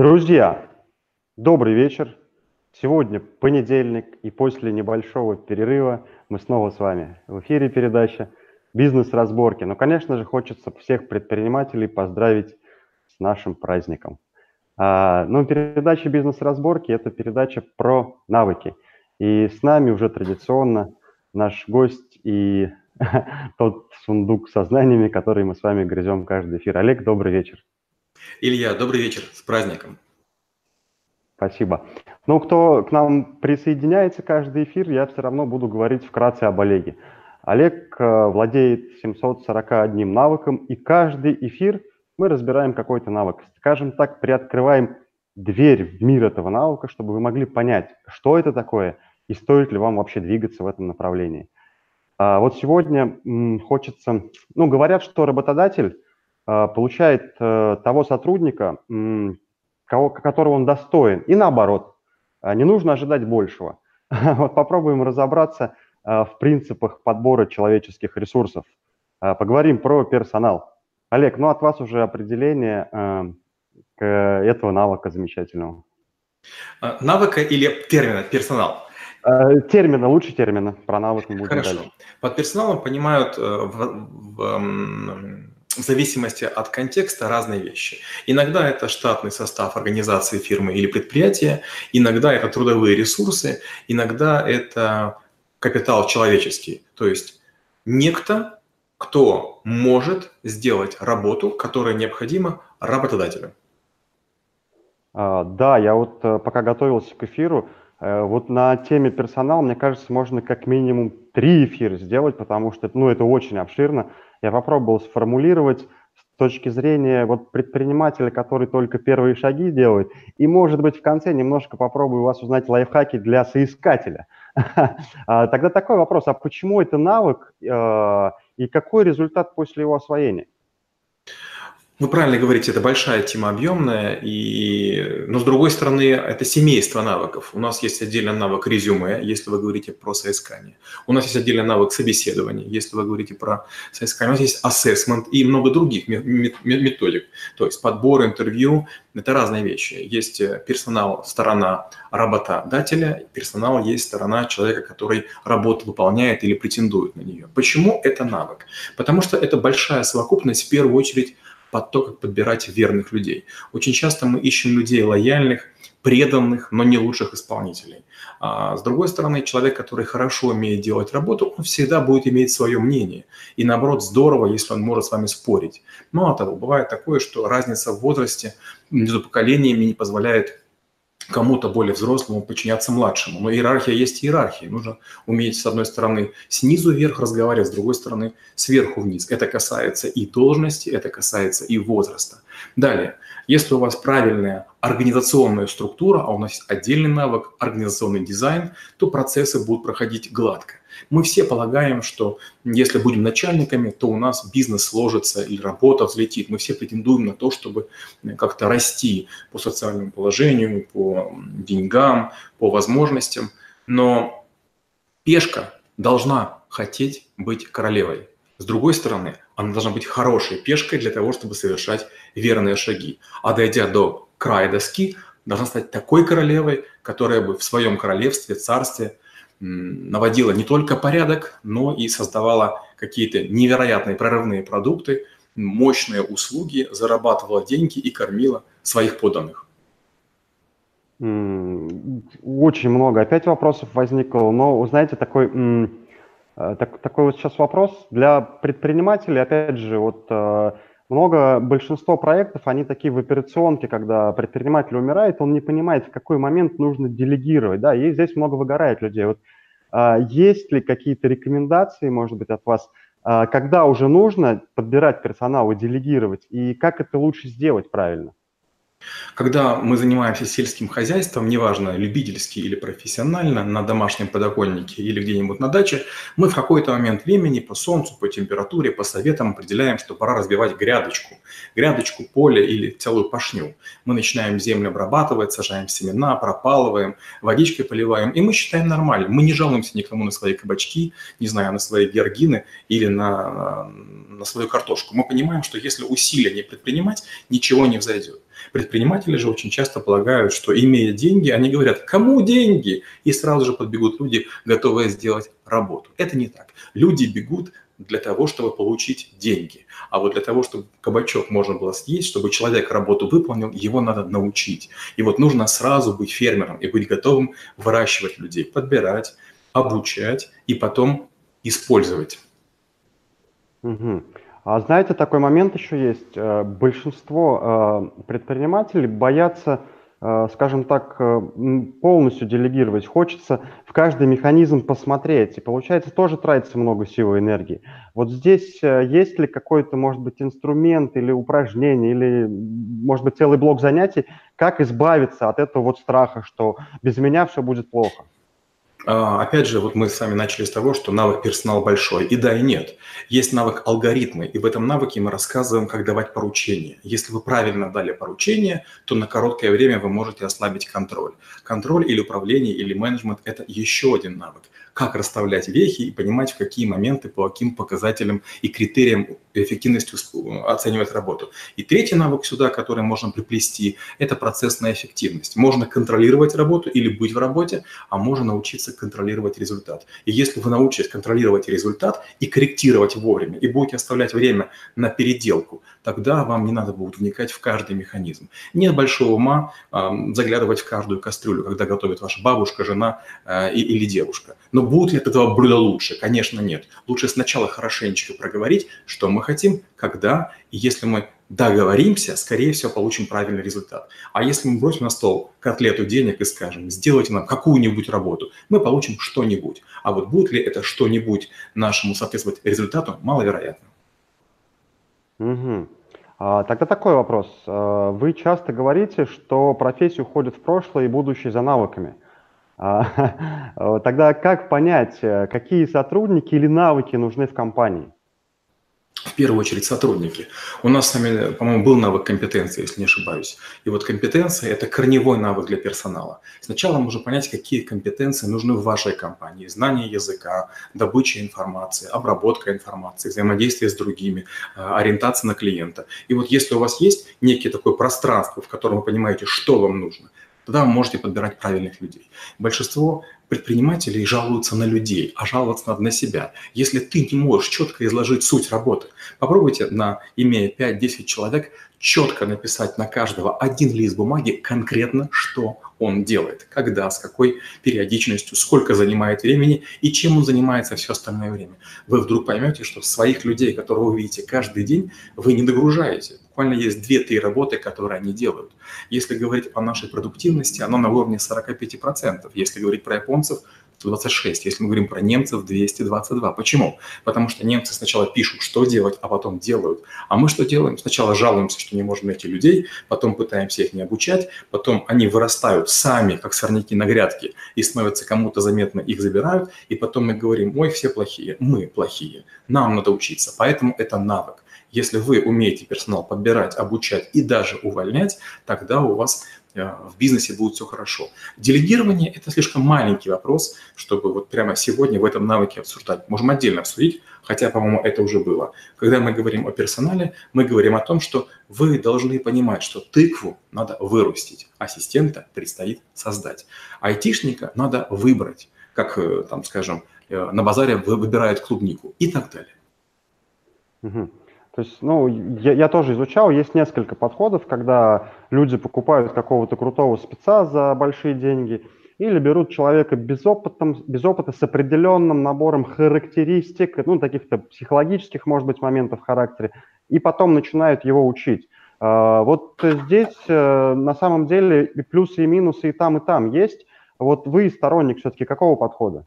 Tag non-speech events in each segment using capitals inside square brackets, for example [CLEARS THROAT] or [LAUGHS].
Друзья, добрый вечер. Сегодня понедельник, и после небольшого перерыва мы снова с вами в эфире передача «Бизнес-разборки». Но, конечно же, хочется всех предпринимателей поздравить с нашим праздником. А, ну, передача «Бизнес-разборки» – это передача про навыки. И с нами уже традиционно наш гость и [LAUGHS] тот сундук со знаниями, который мы с вами грызем каждый эфир. Олег, добрый вечер. Илья, добрый вечер, с праздником. Спасибо. Ну, кто к нам присоединяется каждый эфир, я все равно буду говорить вкратце об Олеге. Олег э, владеет 741 навыком, и каждый эфир мы разбираем какой-то навык. Скажем так, приоткрываем дверь в мир этого навыка, чтобы вы могли понять, что это такое и стоит ли вам вообще двигаться в этом направлении. А вот сегодня хочется, ну, говорят, что работодатель получает э, того сотрудника, кого, которого он достоин, и наоборот. А, не нужно ожидать большего. [LAUGHS] Вот попробуем разобраться в принципах подбора человеческих ресурсов. Поговорим про персонал. Олег, ну от вас уже определение этого навыка замечательного. Навыка или термина персонал? Термина, лучше термина. Про навык мы будем Хорошо. Дальше. Под персоналом понимают э, в, в, в зависимости от контекста разные вещи. Иногда это штатный состав организации фирмы или предприятия, иногда это трудовые ресурсы, иногда это капитал человеческий, то есть некто, кто может сделать работу, которая необходима работодателю. А, да, я вот э, пока готовился к эфиру, вот на теме персонала, мне кажется, можно как минимум три эфира сделать, потому что ну, это очень обширно я попробовал сформулировать с точки зрения вот предпринимателя, который только первые шаги делает, и, может быть, в конце немножко попробую у вас узнать лайфхаки для соискателя. [LAUGHS] А, тогда такой вопрос, а почему это навык э, и какой результат после его освоения? Вы правильно говорите, это большая тема объемная, и... но с другой стороны, это семейство навыков. У нас есть отдельный навык резюме, если вы говорите про соискание. У нас есть отдельный навык собеседования, если вы говорите про соискание. У нас есть ассессмент и много других методик. То есть подбор, интервью – это разные вещи. Есть э, персонал, сторона работодателя, персонал есть сторона человека, который работу выполняет или претендует на нее. Почему это навык? Потому что это большая совокупность, в первую очередь, под то, как подбирать верных людей. Очень часто мы ищем людей лояльных, преданных, но не лучших исполнителей. А с другой стороны, человек, который хорошо умеет делать работу, он всегда будет иметь свое мнение. И наоборот, здорово, если он может с вами спорить. Мало того, бывает такое, что разница в возрасте между поколениями не позволяет кому-то более взрослому подчиняться младшему. Но иерархия есть иерархия. Нужно уметь, с одной стороны, снизу вверх разговаривать, с другой стороны, сверху вниз. Это касается и должности, это касается и возраста. Далее, если у вас правильная организационная структура, а у нас есть отдельный навык организационный дизайн, то процессы будут проходить гладко. Мы все полагаем, что если будем начальниками, то у нас бизнес сложится или работа взлетит. Мы все претендуем на то, чтобы как-то расти по социальному положению, по деньгам, по возможностям. Но пешка должна хотеть быть королевой. С другой стороны, она должна быть хорошей пешкой для того, чтобы совершать верные шаги. А дойдя до края доски, должна стать такой королевой, которая бы в своем королевстве, царстве наводила не только порядок, но и создавала какие-то невероятные прорывные продукты, мощные услуги, зарабатывала деньги и кормила своих подданных. Очень много. Опять вопросов возникло. Но, знаете, такой, э, так, такой вот сейчас вопрос для предпринимателей. Опять же, вот э, много, большинство проектов, они такие в операционке, когда предприниматель умирает, он не понимает, в какой момент нужно делегировать, да, и здесь много выгорает людей. Вот а, есть ли какие-то рекомендации, может быть, от вас, а, когда уже нужно подбирать персонал и делегировать, и как это лучше сделать правильно? Когда мы занимаемся сельским хозяйством, неважно, любительски или профессионально, на домашнем подоконнике или где-нибудь на даче, мы в какой-то момент времени по солнцу, по температуре, по советам определяем, что пора разбивать грядочку. Грядочку, поле или целую пашню. Мы начинаем землю обрабатывать, сажаем семена, пропалываем, водичкой поливаем, и мы считаем нормально. Мы не жалуемся никому на свои кабачки, не знаю, на свои георгины или на, на свою картошку. Мы понимаем, что если усилия не предпринимать, ничего не взойдет. Предприниматели же очень часто полагают, что имея деньги, они говорят, кому деньги? И сразу же подбегут люди, готовые сделать работу. Это не так. Люди бегут для того, чтобы получить деньги. А вот для того, чтобы кабачок можно было съесть, чтобы человек работу выполнил, его надо научить. И вот нужно сразу быть фермером и быть готовым выращивать людей, подбирать, обучать и потом использовать. Угу. А знаете, такой момент еще есть. Э, большинство э, предпринимателей боятся Э, скажем так, полностью делегировать. Хочется в каждый механизм посмотреть, и получается тоже тратится много сил и энергии. Вот здесь есть ли какой-то, может быть, инструмент или упражнение, или, может быть, целый блок занятий, как избавиться от этого вот страха, что без меня все будет плохо? А, опять же, вот мы с вами начали с того, что навык персонал большой. И да, и нет. Есть навык алгоритмы, и в этом навыке мы рассказываем, как давать поручения. Если вы правильно дали поручение, то на короткое время вы можете ослабить контроль. Контроль или управление, или менеджмент – это еще один навык как расставлять вехи и понимать, в какие моменты, по каким показателям и критериям эффективности оценивать работу. И третий навык сюда, который можно приплести, это процессная эффективность. Можно контролировать работу или быть в работе, а можно научиться контролировать результат. И если вы научитесь контролировать результат и корректировать вовремя, и будете оставлять время на переделку, тогда вам не надо будет вникать в каждый механизм. Нет большого ума э, заглядывать в каждую кастрюлю, когда готовит ваша бабушка, жена э, или девушка. Но будут ли от этого блюда лучше? Конечно, нет. Лучше сначала хорошенечко проговорить, что мы хотим, когда, и если мы договоримся, скорее всего, получим правильный результат. А если мы бросим на стол котлету денег и скажем, сделайте нам какую-нибудь работу, мы получим что-нибудь. А вот будет ли это что-нибудь нашему соответствовать результату, маловероятно. Угу. А, тогда такой вопрос. А, вы часто говорите, что профессия уходит в прошлое и будущее за навыками. А, [LAUGHS] тогда как понять, э, какие сотрудники или навыки нужны в компании? в первую очередь сотрудники. У нас с вами, по-моему, был навык компетенции, если не ошибаюсь. И вот компетенция – это корневой навык для персонала. Сначала нужно понять, какие компетенции нужны в вашей компании. Знание языка, добыча информации, обработка информации, взаимодействие с другими, э, ориентация на клиента. И вот если у вас есть некое такое пространство, в котором вы понимаете, что вам нужно, тогда вы можете подбирать правильных людей. Большинство предпринимателей жалуются на людей, а жаловаться надо на себя. Если ты не можешь четко изложить суть работы, попробуйте, на, имея 5-10 человек, четко написать на каждого один лист бумаги конкретно, что он делает, когда, с какой периодичностью, сколько занимает времени и чем он занимается все остальное время. Вы вдруг поймете, что своих людей, которых вы видите каждый день, вы не догружаете. Буквально есть 2-3 работы, которые они делают. Если говорить о нашей продуктивности, она на уровне 45%. Если говорить про японцев, 126. Если мы говорим про немцев, 222. Почему? Потому что немцы сначала пишут, что делать, а потом делают. А мы что делаем? Сначала жалуемся, что не можем найти людей, потом пытаемся их не обучать, потом они вырастают сами, как сорняки на грядке, и становятся кому-то заметно, их забирают, и потом мы говорим, ой, все плохие, мы плохие, нам надо учиться. Поэтому это навык. Если вы умеете персонал подбирать, обучать и даже увольнять, тогда у вас в бизнесе будет все хорошо. Делегирование – это слишком маленький вопрос, чтобы вот прямо сегодня в этом навыке обсуждать. Можем отдельно обсудить, хотя, по-моему, это уже было. Когда мы говорим о персонале, мы говорим о том, что вы должны понимать, что тыкву надо вырастить, ассистента предстоит создать. Айтишника надо выбрать, как, э, там, скажем, э, на базаре выбирают клубнику и так далее. Угу. То есть, ну, я, я тоже изучал, есть несколько подходов, когда люди покупают какого-то крутого спеца за большие деньги или берут человека без опыта, без опыта с определенным набором характеристик, ну, таких-то психологических, может быть, моментов в характере, и потом начинают его учить. А, вот здесь э, на самом деле и плюсы, и минусы и там, и там есть. Вот вы сторонник все-таки какого подхода?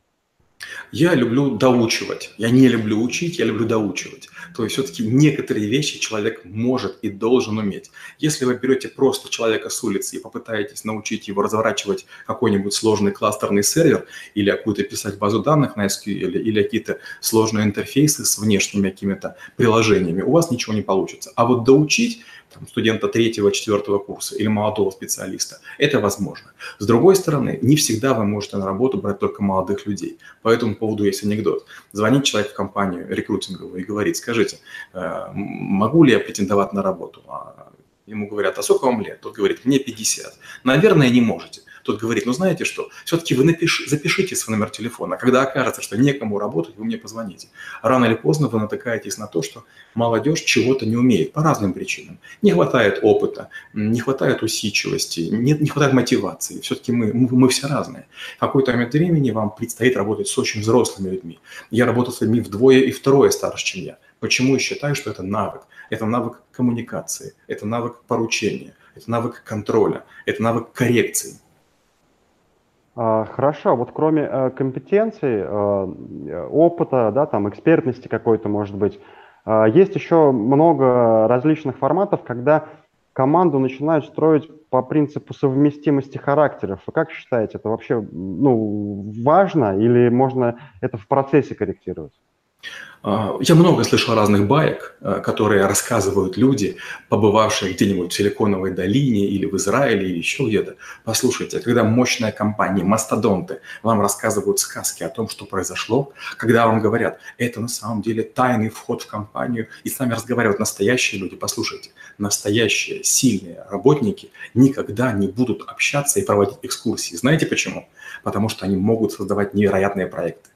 Я люблю доучивать. Я не люблю учить, я люблю доучивать. То есть все-таки некоторые вещи человек может и должен уметь. Если вы берете просто человека с улицы и попытаетесь научить его разворачивать какой-нибудь сложный кластерный сервер или какую-то писать базу данных на SQL или, какие-то сложные интерфейсы с внешними какими-то приложениями, у вас ничего не получится. А вот доучить там, студента третьего, четвертого курса или молодого специалиста. Это возможно. С другой стороны, не всегда вы можете на работу брать только молодых людей. По этому поводу есть анекдот. Звонит человек в компанию рекрутинговую и говорит, скажите, э, могу ли я претендовать на работу? А Ему говорят, а сколько вам лет? Тот говорит, мне 50. Наверное, не можете. Тот говорит, ну знаете что, все-таки вы напиш, запишите свой номер телефона. Когда окажется, что некому работать, вы мне позвоните. Рано или поздно вы натыкаетесь на то, что молодежь чего-то не умеет по разным причинам. Не хватает опыта, не хватает усидчивости, не, не хватает мотивации. Все-таки мы, мы, мы все разные. В какой-то момент времени вам предстоит работать с очень взрослыми людьми. Я работал с людьми вдвое и втрое старше, чем я. Почему я считаю, что это навык? Это навык коммуникации, это навык поручения, это навык контроля, это навык коррекции. А, хорошо, вот кроме э, компетенций, э, опыта, да, там, экспертности какой-то, может быть, э, есть еще много различных форматов, когда команду начинают строить по принципу совместимости характеров. Вы как считаете, это вообще ну, важно или можно это в процессе корректировать? А, я много слышал разных баек, а, которые рассказывают люди, побывавшие где-нибудь в Силиконовой долине или в Израиле или еще где-то. Послушайте, когда мощная компания, мастодонты вам рассказывают сказки о том, что произошло, когда вам говорят, это на самом деле тайный вход в компанию, и с нами разговаривают настоящие люди, послушайте, настоящие сильные работники никогда не будут общаться и проводить экскурсии. Знаете почему? Потому что они могут создавать невероятные проекты.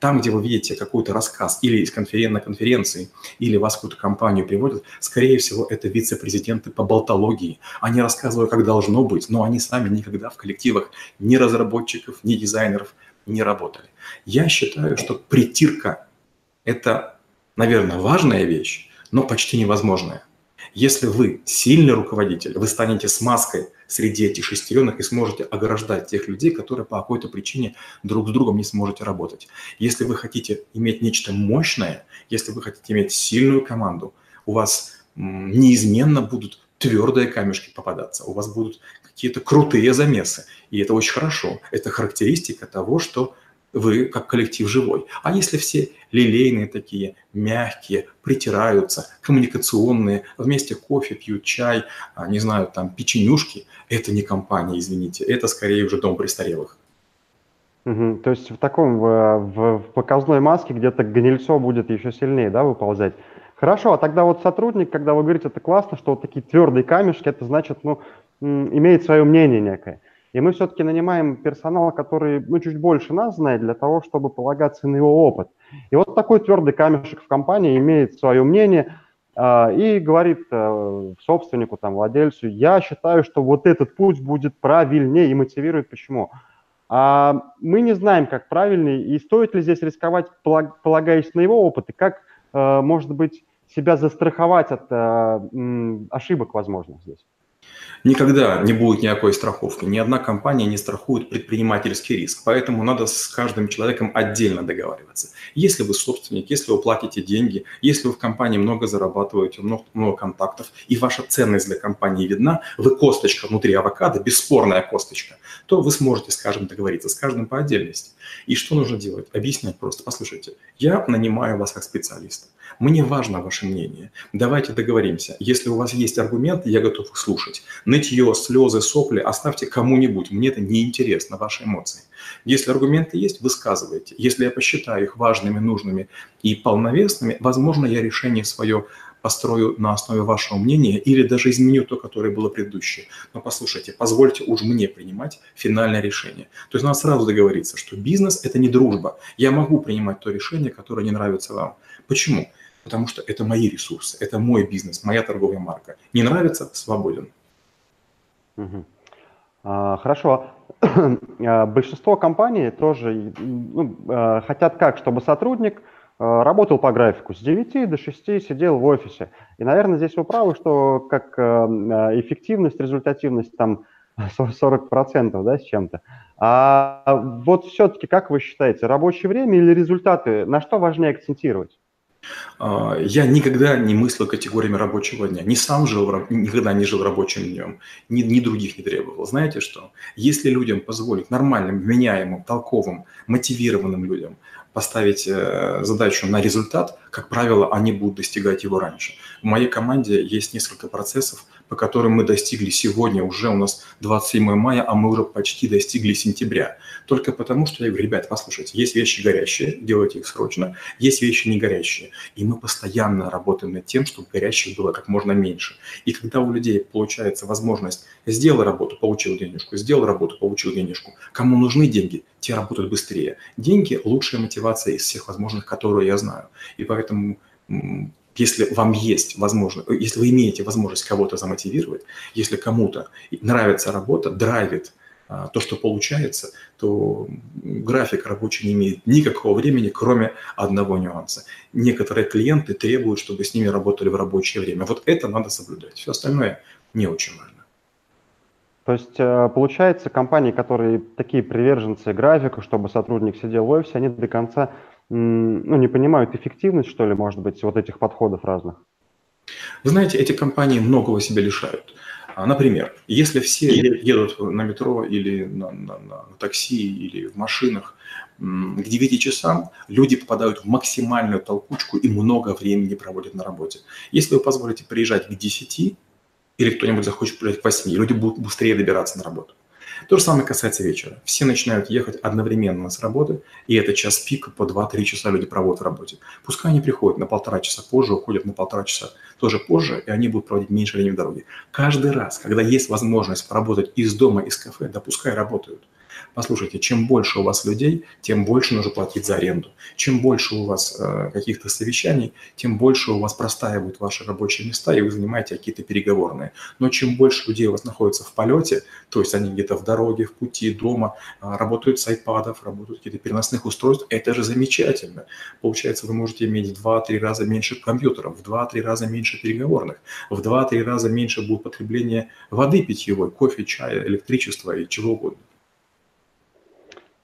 Там, где вы видите какой-то рассказ или из конферен... на конференции, или вас какую-то компанию приводят, скорее всего, это вице-президенты по болтологии. Они рассказывают, как должно быть, но они сами никогда в коллективах ни разработчиков, ни дизайнеров не работали. Я считаю, что притирка – это, наверное, важная вещь, но почти невозможная. Если вы сильный руководитель, вы станете смазкой среди этих шестеренок и сможете ограждать тех людей, которые по какой-то причине друг с другом не сможете работать. Если вы хотите иметь нечто мощное, если вы хотите иметь сильную команду, у вас неизменно будут твердые камешки попадаться, у вас будут какие-то крутые замесы. И это очень хорошо. Это характеристика того, что вы как коллектив живой. А если все лилейные такие, мягкие, притираются, коммуникационные, вместе кофе пьют, чай, а, не знаю, там печенюшки, это не компания, извините, это скорее уже дом престарелых. Угу. То есть в таком, в, в показной маске где-то гнильцо будет еще сильнее, да, выползать. Хорошо, а тогда вот сотрудник, когда вы говорите, это классно, что вот такие твердые камешки, это значит, ну, имеет свое мнение некое. И мы все-таки нанимаем персонал, который ну, чуть больше нас знает, для того, чтобы полагаться на его опыт. И вот такой твердый камешек в компании имеет свое мнение э, и говорит э, собственнику, там, владельцу, я считаю, что вот этот путь будет правильнее и мотивирует почему. А мы не знаем, как правильный, и стоит ли здесь рисковать, полагаясь на его опыт, и как, э, может быть, себя застраховать от э, ошибок, возможно, здесь. Никогда не будет никакой страховки. Ни одна компания не страхует предпринимательский риск. Поэтому надо с каждым человеком отдельно договариваться. Если вы собственник, если вы платите деньги, если вы в компании много зарабатываете, много, много контактов, и ваша ценность для компании видна, вы косточка внутри авокадо, бесспорная косточка, то вы сможете, скажем, договориться с каждым по отдельности. И что нужно делать? Объяснять просто. Послушайте, я нанимаю вас как специалиста. Мне важно ваше мнение. Давайте договоримся. Если у вас есть аргументы, я готов их слушать. Нытье, слезы, сопли оставьте кому-нибудь. Мне это не интересно, ваши эмоции. Если аргументы есть, высказывайте. Если я посчитаю их важными, нужными и полновесными, возможно, я решение свое построю на основе вашего мнения или даже изменю то, которое было предыдущее. Но послушайте, позвольте уж мне принимать финальное решение. То есть надо сразу договориться, что бизнес – это не дружба. Я могу принимать то решение, которое не нравится вам. Почему? потому что это мои ресурсы, это мой бизнес, моя торговая марка. Не нравится – свободен. Угу. А, хорошо. [CLEARS THROAT] А, большинство компаний тоже ну, а, хотят как, чтобы сотрудник работал по графику с 9 до 6 сидел в офисе. И, наверное, здесь вы правы, что как эффективность, результативность там [LAUGHS] 40% да, с чем-то. А вот все-таки, как вы считаете, рабочее время или результаты, на что важнее акцентировать? А, я никогда не мыслил категориями рабочего дня. Не сам жил, никогда не жил рабочим днем, ни, ни других не требовал. Знаете что? Если людям позволить нормальным, меняемым, толковым, мотивированным людям поставить э, задачу на результат, как правило, они будут достигать его раньше. В моей команде есть несколько процессов, по которым мы достигли сегодня, уже у нас 27 мая, а мы уже почти достигли сентября. Только потому, что я говорю, ребят, послушайте, есть вещи горящие, делайте их срочно, есть вещи не горящие. И мы постоянно работаем над тем, чтобы горящих было как можно меньше. И когда у людей получается возможность сделал работу, получил денежку, сделал работу, получил денежку, кому нужны деньги, те работают быстрее. Деньги – лучшая мотивация из всех возможных, которые я знаю. И поэтому если вам есть возможность, если вы имеете возможность кого-то замотивировать, если кому-то нравится работа, драйвит а, то, что получается, то график рабочий не имеет никакого времени, кроме одного нюанса. Некоторые клиенты требуют, чтобы с ними работали в рабочее время. Вот это надо соблюдать. Все остальное не очень важно. То есть, э, получается, компании, которые такие приверженцы графика, чтобы сотрудник сидел в офисе, они до конца ну, не понимают эффективность, что ли, может быть, вот этих подходов разных? Вы знаете, эти компании многого себя лишают. А, например, если все едут на метро или на, на, на такси или в машинах к 9 часам, люди попадают в максимальную толкучку и много времени проводят на работе. Если вы позволите приезжать к 10, или кто-нибудь захочет приезжать к 8, люди будут быстрее добираться на работу. То же самое касается вечера. Все начинают ехать одновременно с работы, и это час пика по 2-3 часа люди проводят в работе. Пускай они приходят на полтора часа позже, уходят на полтора часа тоже позже, и они будут проводить меньше времени в дороге. Каждый раз, когда есть возможность поработать из дома, из кафе, да пускай работают – Послушайте, чем больше у вас людей, тем больше нужно платить за аренду. Чем больше у вас э, каких-то совещаний, тем больше у вас простаивают ваши рабочие места, и вы занимаете какие-то переговорные. Но чем больше людей у вас находится в полете, то есть они где-то в дороге, в пути, дома, э, работают с айпадов, работают какие-то переносных устройств, это же замечательно. Получается, вы можете иметь в 2-3 раза меньше компьютеров, в 2-3 раза меньше переговорных, в 2-3 раза меньше будет потребление воды питьевой, кофе, чая, электричества и чего угодно.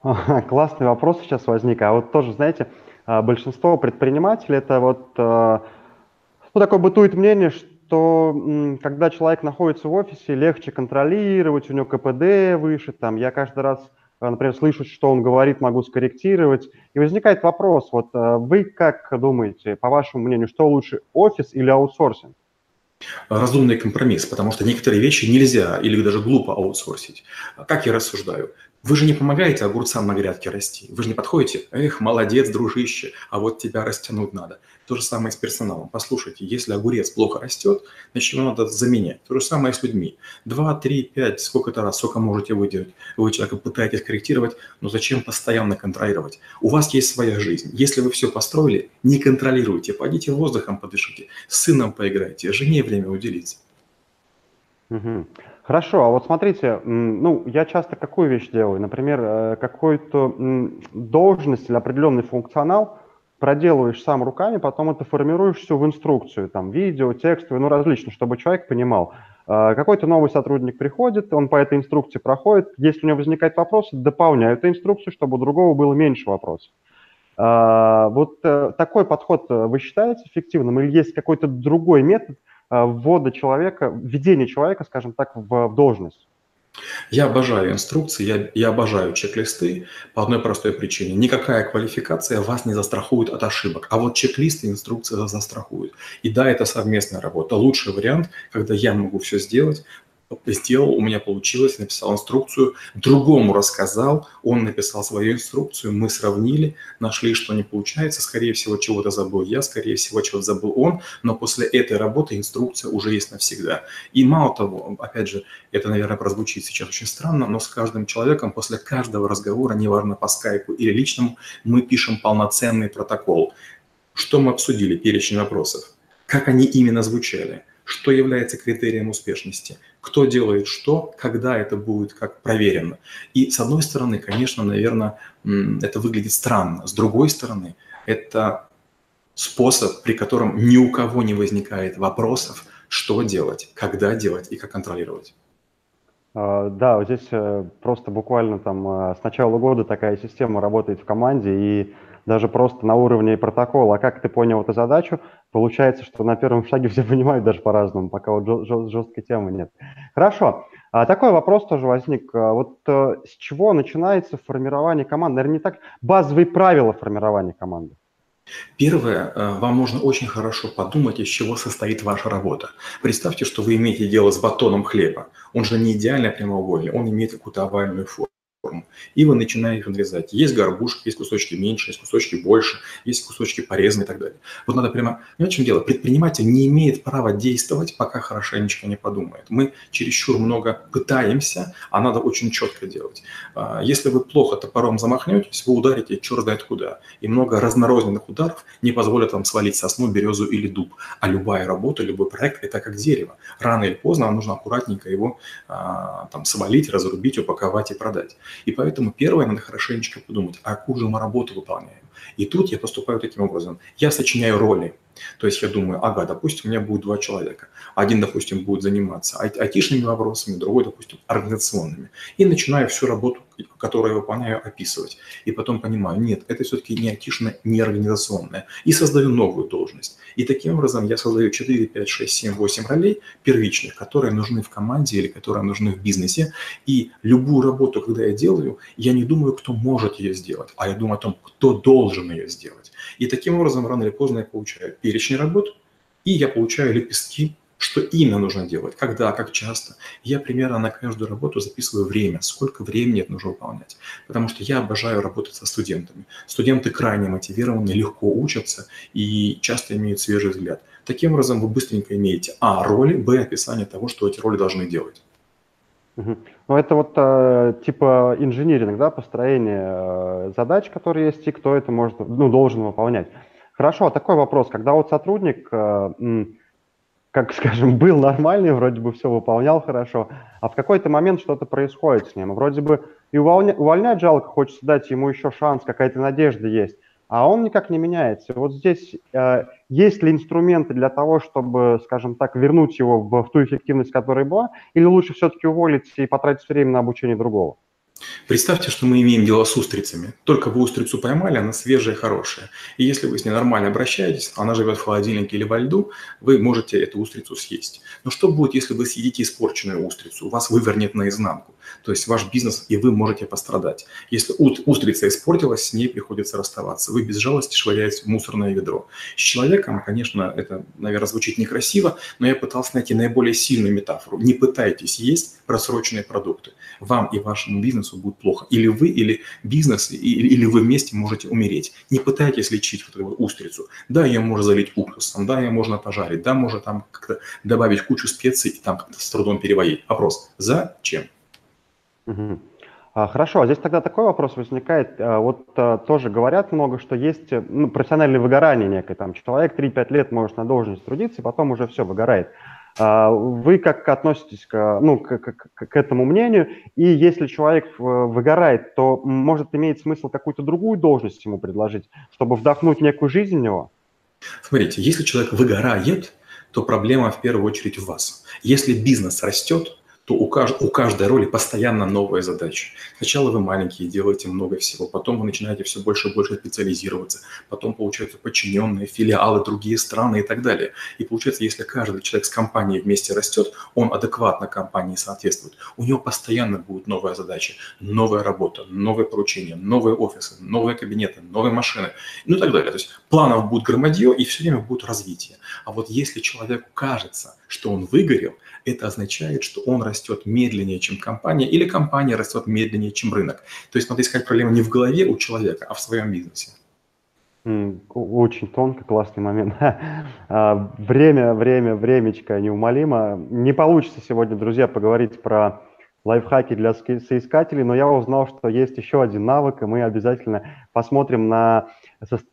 [LAUGHS] Классный вопрос сейчас возник. А вот тоже, знаете, а, большинство предпринимателей, это вот, а, ну, такое бытует мнение, что когда человек находится в офисе, легче контролировать, у него КПД выше, там, я каждый раз, а, например, слышу, что он говорит, могу скорректировать. И возникает вопрос, вот вы как думаете, по вашему мнению, что лучше, офис или аутсорсинг? разумный компромисс, потому что некоторые вещи нельзя или даже глупо аутсорсить. Как я рассуждаю? Вы же не помогаете огурцам на грядке расти. Вы же не подходите, эх, молодец, дружище, а вот тебя растянуть надо. То же самое с персоналом. Послушайте, если огурец плохо растет, значит, его надо заменять. То же самое с людьми. Два, три, пять, сколько-то раз, сколько можете выделить. Вы человека пытаетесь корректировать, но зачем постоянно контролировать? У вас есть своя жизнь. Если вы все построили, не контролируйте. Пойдите воздухом подышите, с сыном поиграйте, жене время уделите. Угу. Хорошо, а вот смотрите, ну, я часто какую вещь делаю? Например, э, какую-то должность или определенный функционал проделываешь сам руками, потом это формируешь все в инструкцию, там, видео, текстовые, ну, различно, чтобы человек понимал. Э, какой-то новый сотрудник приходит, он по этой инструкции проходит, если у него возникает вопрос, дополняю эту инструкцию, чтобы у другого было меньше вопросов. Э, вот такой подход вы считаете эффективным или есть какой-то другой метод, ввода человека, введения человека, скажем так, в, в должность? Я обожаю инструкции, я, я обожаю чек-листы по одной простой причине. Никакая квалификация вас не застрахует от ошибок, а вот чек-листы инструкции застрахуют. И да, это совместная работа. Лучший вариант, когда я могу все сделать, сделал, у меня получилось, написал инструкцию, другому рассказал, он написал свою инструкцию, мы сравнили, нашли, что не получается, скорее всего, чего-то забыл я, скорее всего, чего-то забыл он, но после этой работы инструкция уже есть навсегда. И мало того, опять же, это, наверное, прозвучит сейчас очень странно, но с каждым человеком после каждого разговора, неважно по скайпу или личному, мы пишем полноценный протокол. Что мы обсудили? Перечень вопросов. Как они именно звучали? Что является критерием успешности? кто делает что, когда это будет как проверено. И с одной стороны, конечно, наверное, это выглядит странно. С другой стороны, это способ, при котором ни у кого не возникает вопросов, что делать, когда делать и как контролировать. А, да, вот здесь э, просто буквально там э, с начала года такая система работает в команде, и даже просто на уровне протокола, а как ты понял эту задачу, получается, что на первом шаге все [LAUGHS] понимают даже по-разному, пока вот жесткой темы нет. Хорошо. А такой вопрос тоже возник. А вот э, с чего начинается формирование команды? Наверное, не так базовые правила формирования команды. Первое, э, вам нужно очень хорошо подумать, из чего состоит ваша работа. Представьте, что вы имеете дело с батоном хлеба. Он же не идеально прямоугольный, он имеет какую-то овальную форму форму. И вы начинаете их надрезать. Есть горбушка, есть кусочки меньше, есть кусочки больше, есть кусочки порезанные и так далее. Вот надо прямо... Ну, в чем дело? Предприниматель не имеет права действовать, пока хорошенечко не подумает. Мы чересчур много пытаемся, а надо очень четко делать. А, если вы плохо топором замахнетесь, вы ударите черт знает куда. И много разнорозненных ударов не позволят вам свалить сосну, березу или дуб. А любая работа, любой проект – это как дерево. Рано или поздно вам нужно аккуратненько его а, там, свалить, разрубить, упаковать и продать. И поэтому первое, надо хорошенечко подумать, а какую же мы работу выполняем. И тут я поступаю таким образом. Я сочиняю роли. То есть я думаю, ага, допустим, у меня будет два человека. Один, допустим, будет заниматься айтишными вопросами, другой, допустим, организационными. И начинаю всю работу, которую я выполняю, описывать. И потом понимаю, нет, это все-таки не айтишная, не организационная. И создаю новую должность. И таким образом я создаю 4, 5, 6, 7, 8 ролей первичных, которые нужны в команде или которые нужны в бизнесе. И любую работу, когда я делаю, я не думаю, кто может ее сделать, а я думаю о том, кто должен ее сделать. И таким образом, рано или поздно я получаю перечень работ, и я получаю лепестки, что именно нужно делать, когда, как часто. Я примерно на каждую работу записываю время, сколько времени это нужно выполнять. Потому что я обожаю работать со студентами. Студенты крайне мотивированы, легко учатся и часто имеют свежий взгляд. Таким образом, вы быстренько имеете а. роли, б. описание того, что эти роли должны делать. Ну, это вот э, типа инжиниринг, да, построение э, задач, которые есть, и кто это может, ну, должен выполнять. Хорошо, а такой вопрос. Когда вот сотрудник, э, как [LAUGHS] скажем, был нормальный, вроде бы все выполнял хорошо, а в какой-то момент что-то происходит с ним. Вроде бы и увольня, увольнять жалко, хочется дать ему еще шанс, какая-то надежда есть а он никак не меняется. Вот здесь э, есть ли инструменты для того, чтобы, скажем так, вернуть его в, в ту эффективность, которая была, или лучше все-таки уволить и потратить время на обучение другого? Представьте, что мы имеем дело с устрицами. Только вы устрицу поймали, она свежая, хорошая. И если вы с ней нормально обращаетесь, она живет в холодильнике или во льду, вы можете эту устрицу съесть. Но что будет, если вы съедите испорченную устрицу? Вас вывернет наизнанку. То есть ваш бизнес и вы можете пострадать. Если устрица испортилась, с ней приходится расставаться. Вы без жалости швыряете в мусорное ведро. С человеком, конечно, это, наверное, звучит некрасиво, но я пытался найти наиболее сильную метафору. Не пытайтесь есть просроченные продукты. Вам и вашему бизнесу будет плохо. Или вы, или бизнес, или вы вместе можете умереть. Не пытайтесь лечить вот эту устрицу. Да, ее можно залить уксусом, да, ее можно пожарить, да, можно там как-то добавить кучу специй и там как-то с трудом переварить. Вопрос, зачем? Угу. Хорошо, а здесь тогда такой вопрос возникает. А, вот а, тоже говорят много, что есть ну, профессиональное выгорание некое. Там человек 3-5 лет может на должности трудиться, и потом уже все, выгорает. Вы как относитесь к, ну, к, к, к этому мнению? И если человек выгорает, то может иметь смысл какую-то другую должность ему предложить, чтобы вдохнуть некую жизнь в него? Смотрите, если человек выгорает, то проблема в первую очередь в вас. Если бизнес растет, то у, кажд, у каждой роли постоянно новая задача. Сначала вы маленькие, делаете много всего, потом вы начинаете все больше и больше специализироваться, потом получаются подчиненные, филиалы, другие страны и так далее. И получается, если каждый человек с компанией вместе растет, он адекватно компании соответствует, у него постоянно будет новая задача, новая работа, новые поручения, новые офисы, новые кабинеты, новые машины, ну и так далее. То есть планов будет громадье и все время будет развитие. А вот если человеку кажется, что он выгорел, это означает, что он растет медленнее, чем компания, или компания растет медленнее, чем рынок. То есть надо искать проблему не в голове у человека, а в своем бизнесе. Очень тонко, классный момент. [LAUGHS] А, время, время, времечко неумолимо. Не получится сегодня, друзья, поговорить про лайфхаки для соискателей, но я узнал, что есть еще один навык, и мы обязательно посмотрим на,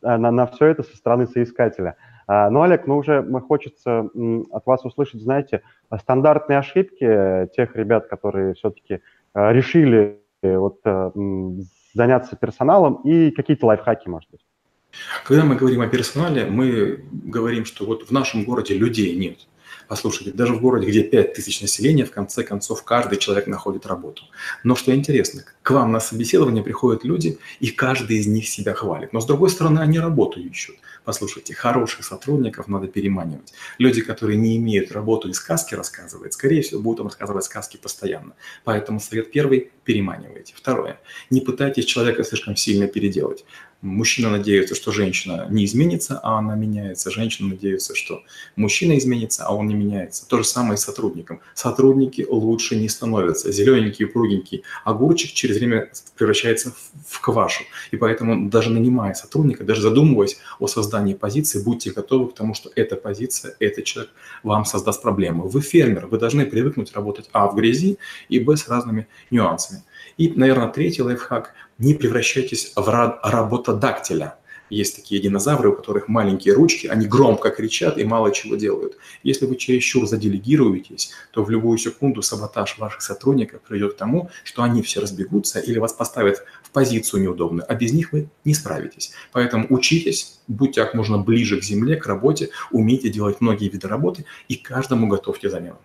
на, на все это со стороны соискателя – а, ну, Олег, ну уже хочется от вас услышать, знаете, стандартные ошибки тех ребят, которые все-таки а, решили э, вот э, заняться персоналом и какие-то лайфхаки, может быть. Когда мы говорим о персонале, мы говорим, что вот в нашем городе людей нет. Послушайте, даже в городе, где 5 тысяч населения, в конце концов, каждый человек находит работу. Но что интересно, к вам на собеседование приходят люди, и каждый из них себя хвалит. Но с другой стороны, они работу ищут. Послушайте, хороших сотрудников надо переманивать. Люди, которые не имеют работу и сказки рассказывают, скорее всего, будут вам рассказывать сказки постоянно. Поэтому совет первый – переманивайте. Второе – не пытайтесь человека слишком сильно переделать. Мужчина надеется, что женщина не изменится, а она меняется. Женщина надеется, что мужчина изменится, а он не меняется. То же самое и с сотрудником. Сотрудники лучше не становятся. Зелененький, упругенький огурчик через время превращается в квашу. И поэтому даже нанимая сотрудника, даже задумываясь о создании позиции, будьте готовы к тому, что эта позиция, этот человек вам создаст проблемы. Вы фермер, вы должны привыкнуть работать а в грязи и б с разными нюансами. И, наверное, третий лайфхак – не превращайтесь в работодактеля. Есть такие динозавры, у которых маленькие ручки, они громко кричат и мало чего делают. Если вы чересчур заделегируетесь, то в любую секунду саботаж ваших сотрудников приведет к тому, что они все разбегутся или вас поставят в позицию неудобную, а без них вы не справитесь. Поэтому учитесь, будьте как можно ближе к земле, к работе, умейте делать многие виды работы и каждому готовьте замену.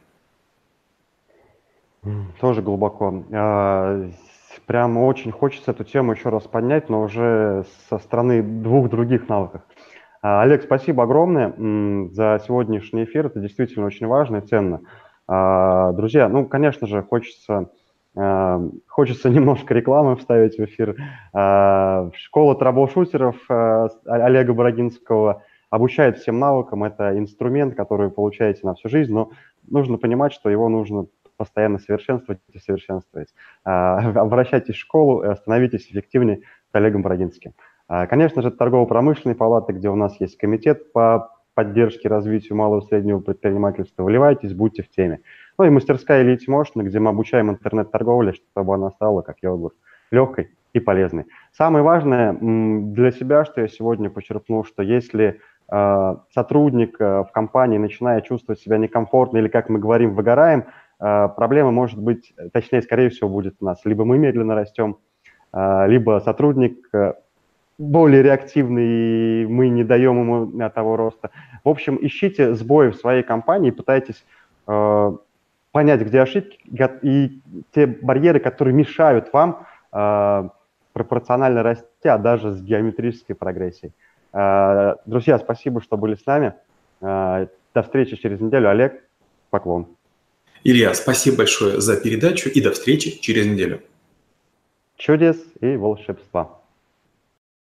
Тоже глубоко. А, прям очень хочется эту тему еще раз поднять, но уже со стороны двух других навыков. А, Олег, спасибо огромное за сегодняшний эфир. Это действительно очень важно и ценно. А, друзья, ну, конечно же, хочется, хочется [LAUGHS] немножко рекламы вставить в эфир. Школа трабл-шутеров Олега Бородинского обучает всем навыкам. Это инструмент, который вы получаете на всю жизнь, но нужно понимать, что его нужно постоянно совершенствовать и совершенствовать. А, [LAUGHS] обращайтесь в школу, и становитесь эффективнее с Олегом Бородинским. А, конечно же, торгово-промышленные палаты, где у нас есть комитет по поддержке развитию малого и среднего предпринимательства. Вливайтесь, будьте в теме. Ну и мастерская Elite Motion, где мы обучаем интернет-торговле, чтобы она стала, как я говорю, легкой и полезной. Самое важное для себя, что я сегодня почерпнул, что если а, сотрудник в компании начинает чувствовать себя некомфортно или, как мы говорим, выгораем, проблема может быть, точнее, скорее всего, будет у нас. Либо мы медленно растем, а, либо сотрудник э, более реактивный, и мы не даем ему того роста. В общем, ищите сбои в своей компании, пытайтесь э, понять, где ошибки и те барьеры, которые мешают вам э, пропорционально расти, а даже с геометрической прогрессией. Друзья, спасибо, что были с нами. До встречи через неделю. Олег, поклон. Илья, спасибо большое за передачу и до встречи через неделю. Чудес и волшебства.